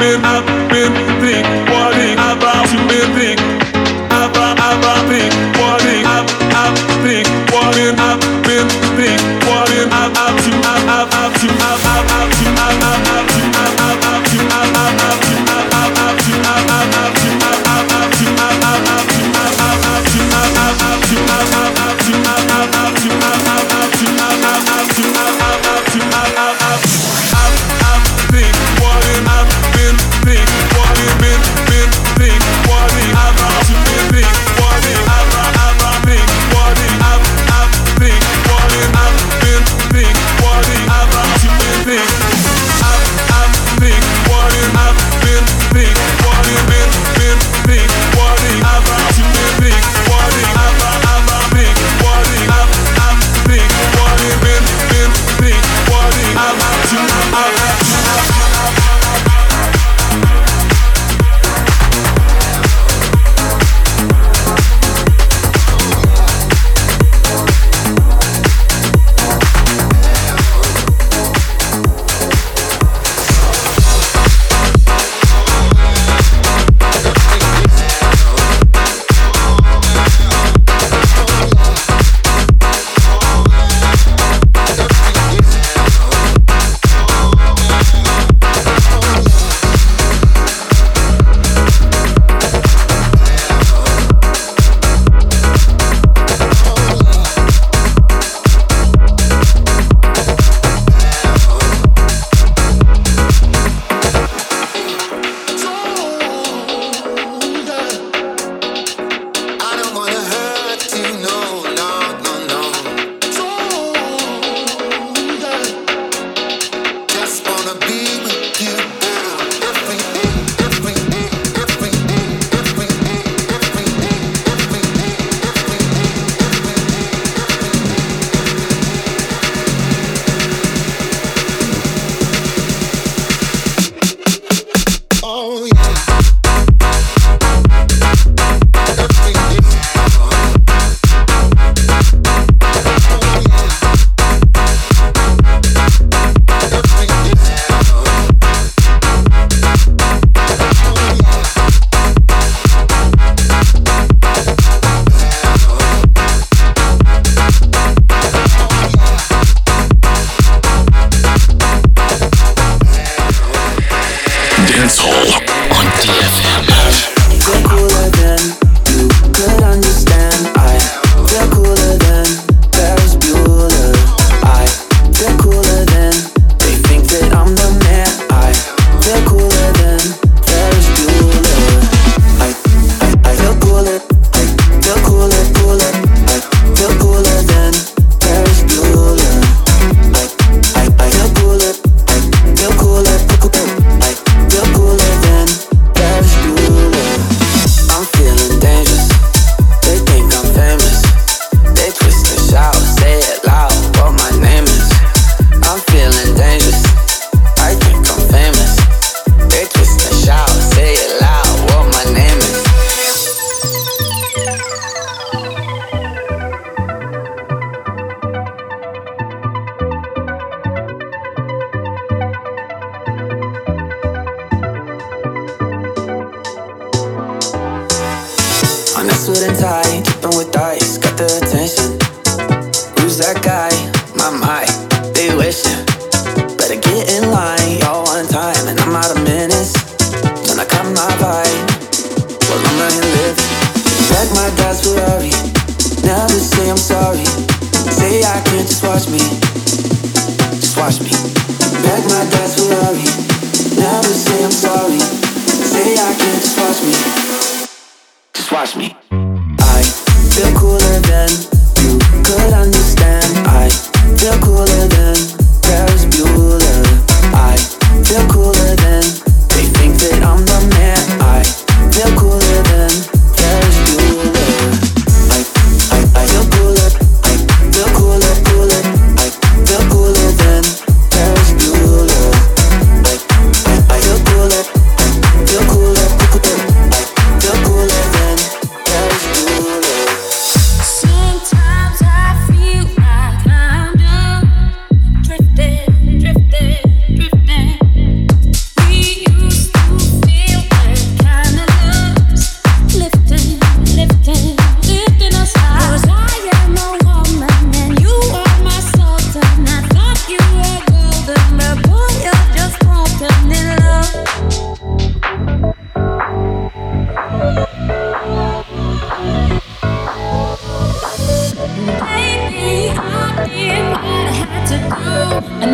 coming up.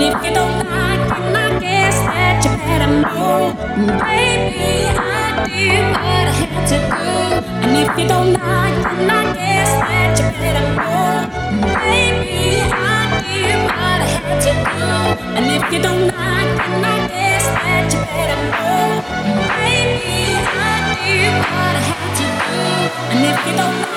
if you don't like him, I guess that you better know. Baby, I did what I had to do. And if you don't like him, I guess that you better know. Baby, I did what I had to do. And if you don't like him, I guess that you better know. Baby, I did what I had to do. And if you don't like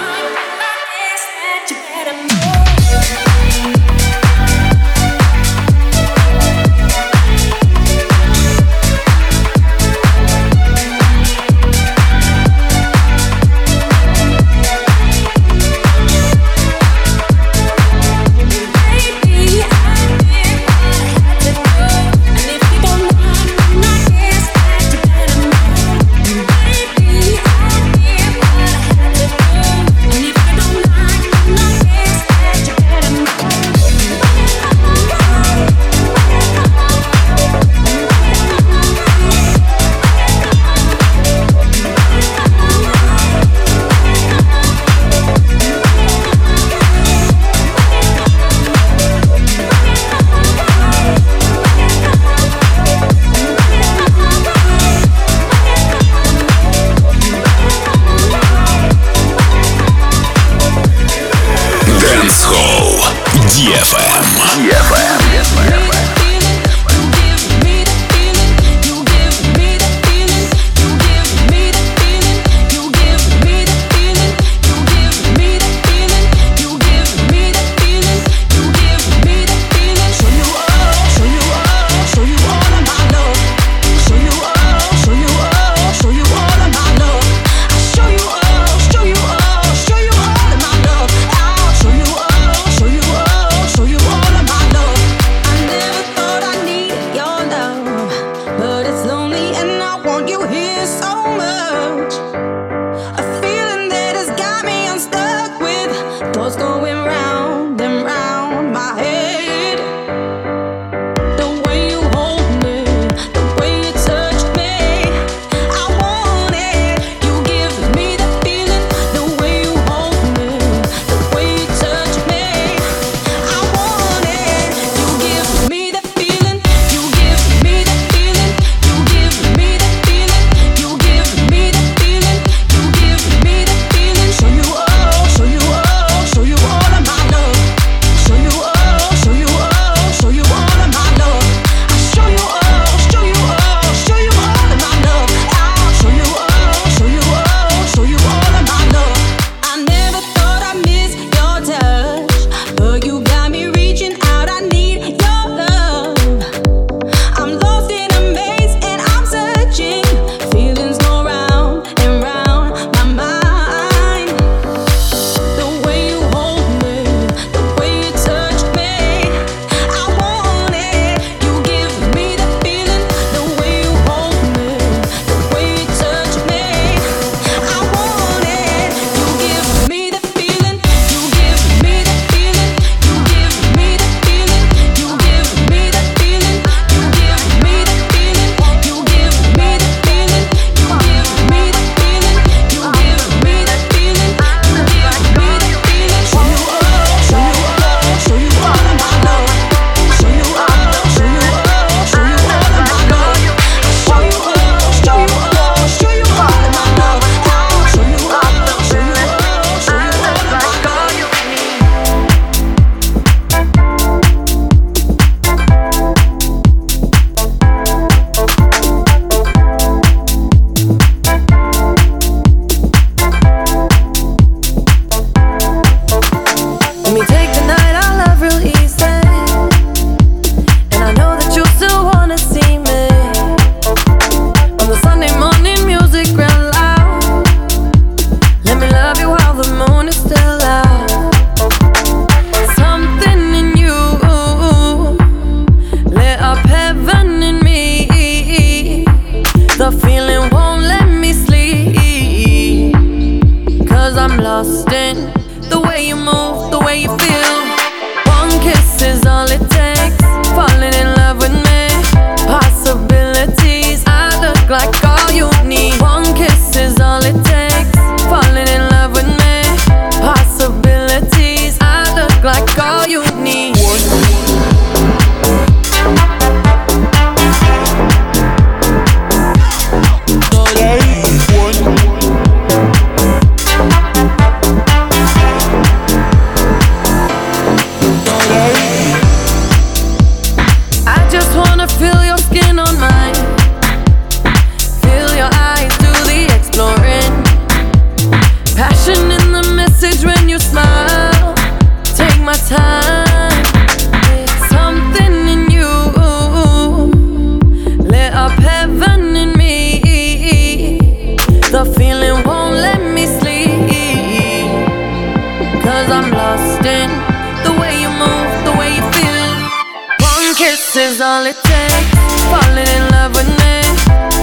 all it takes. Falling in love with me,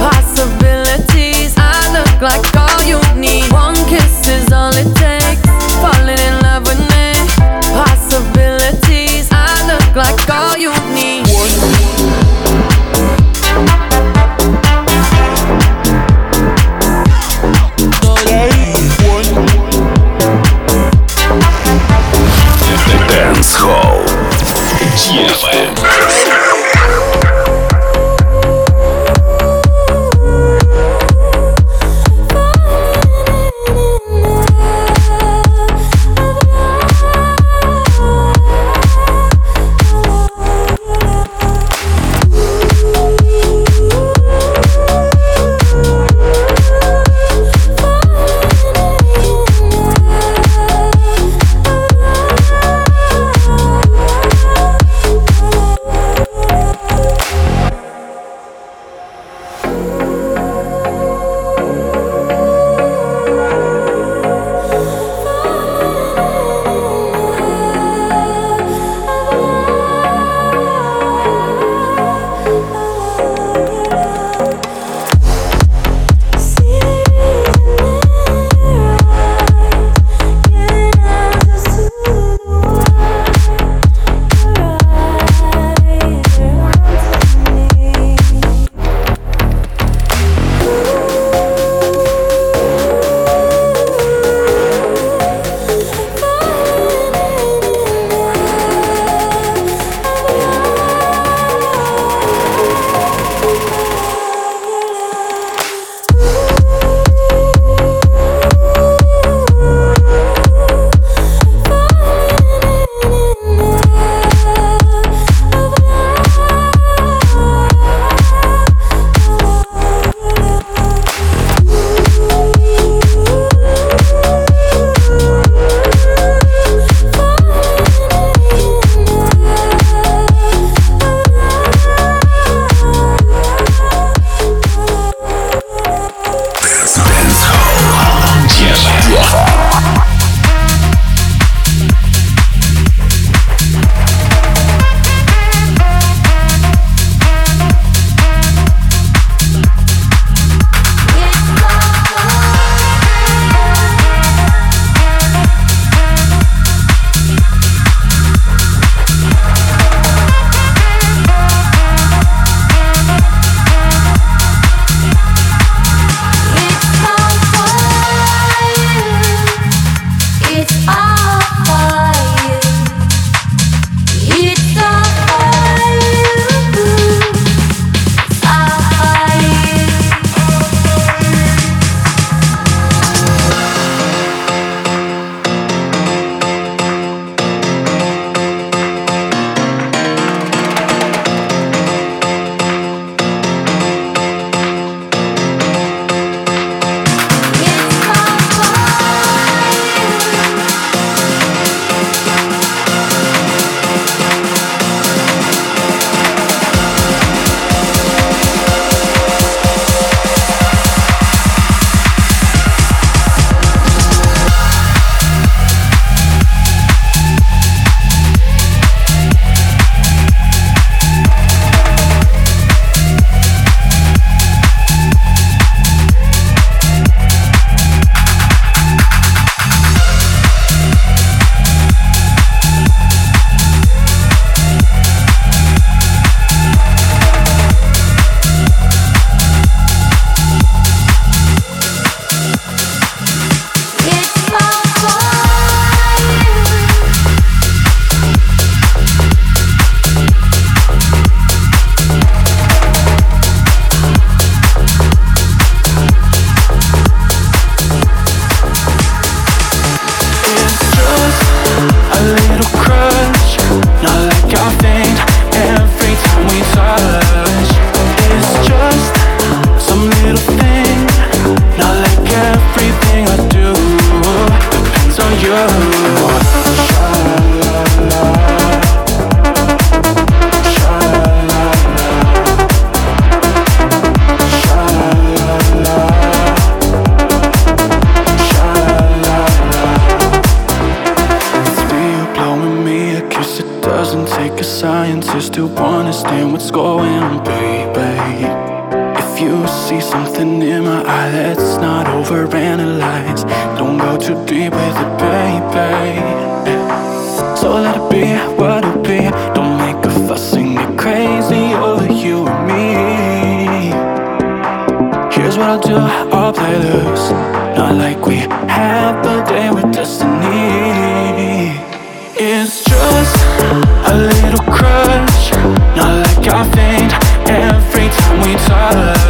possibilities. I look like. We touch.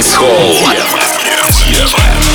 Dance Hall.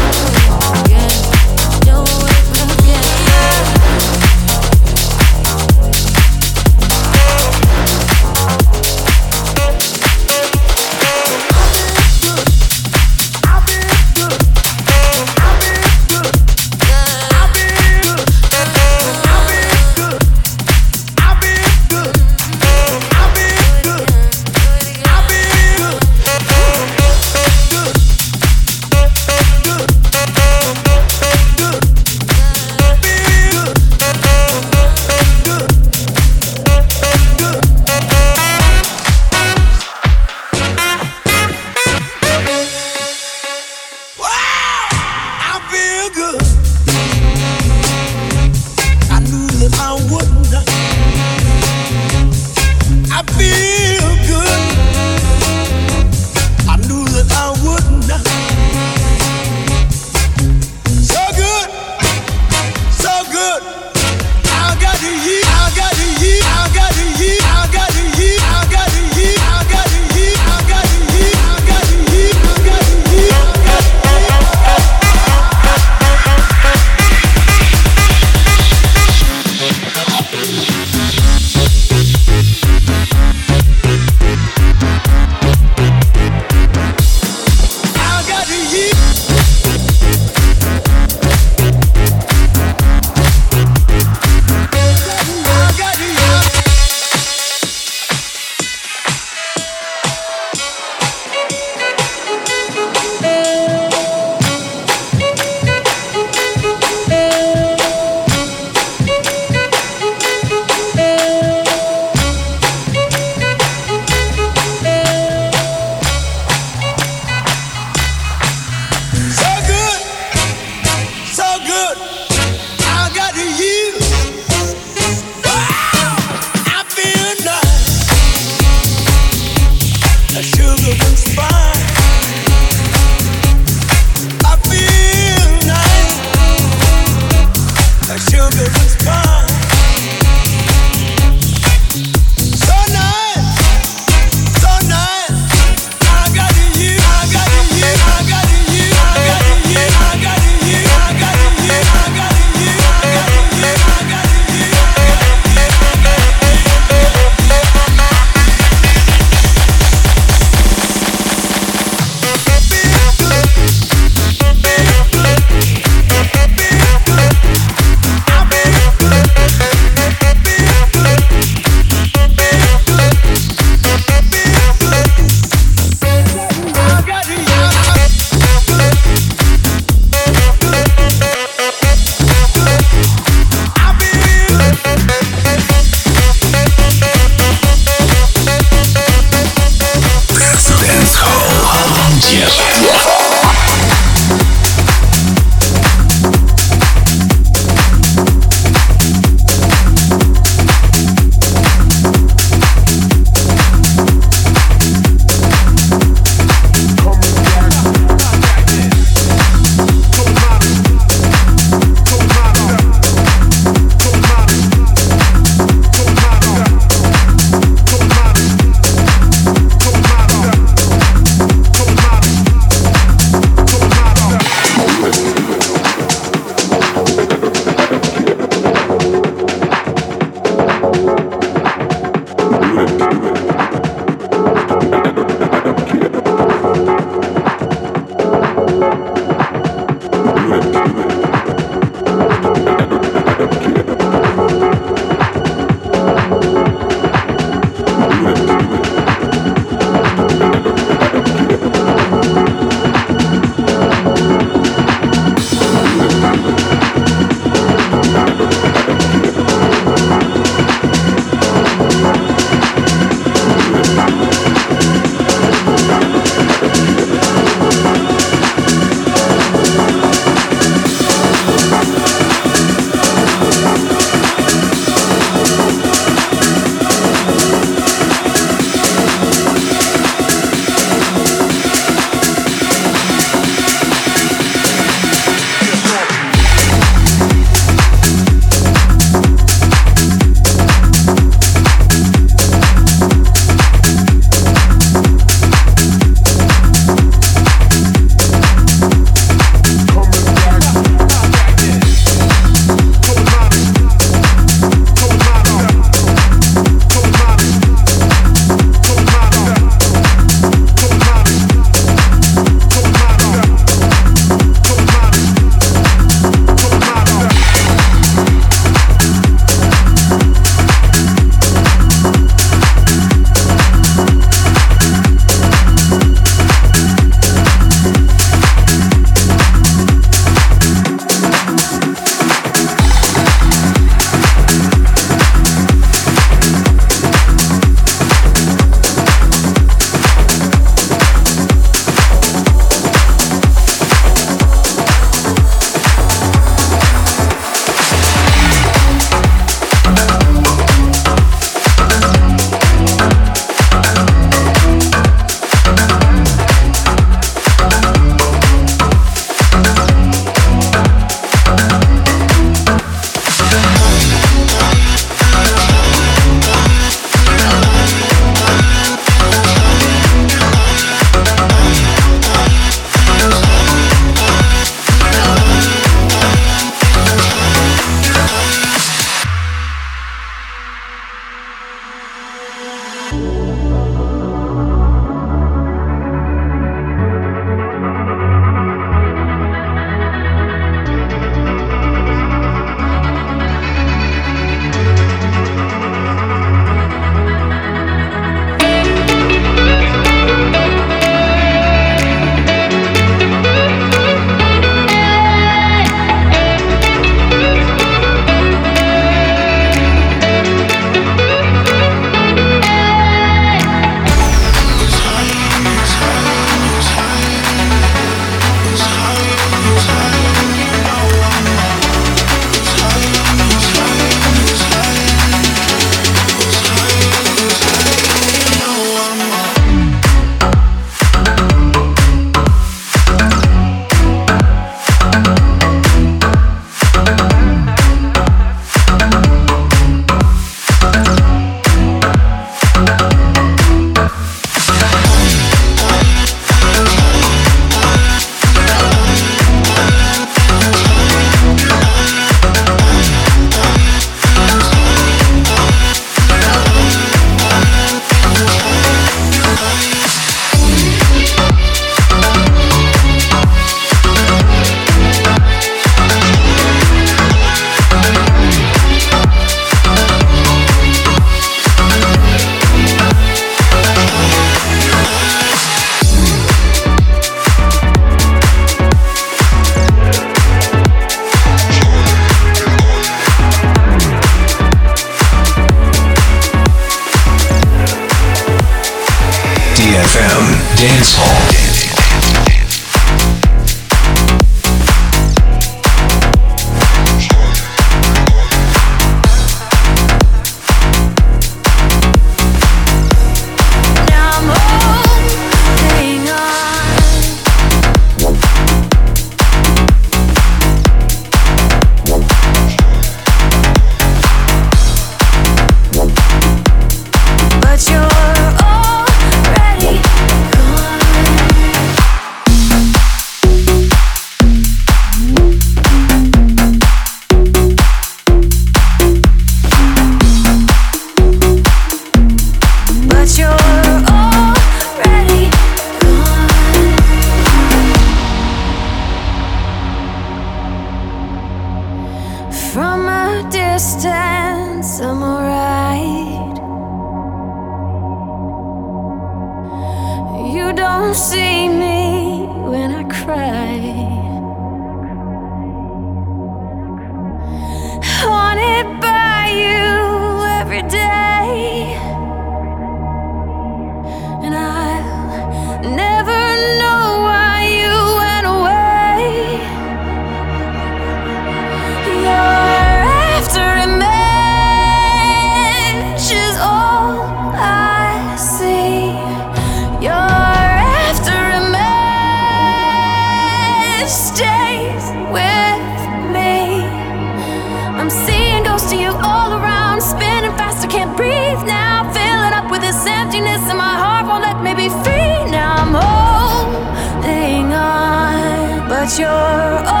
Free. Now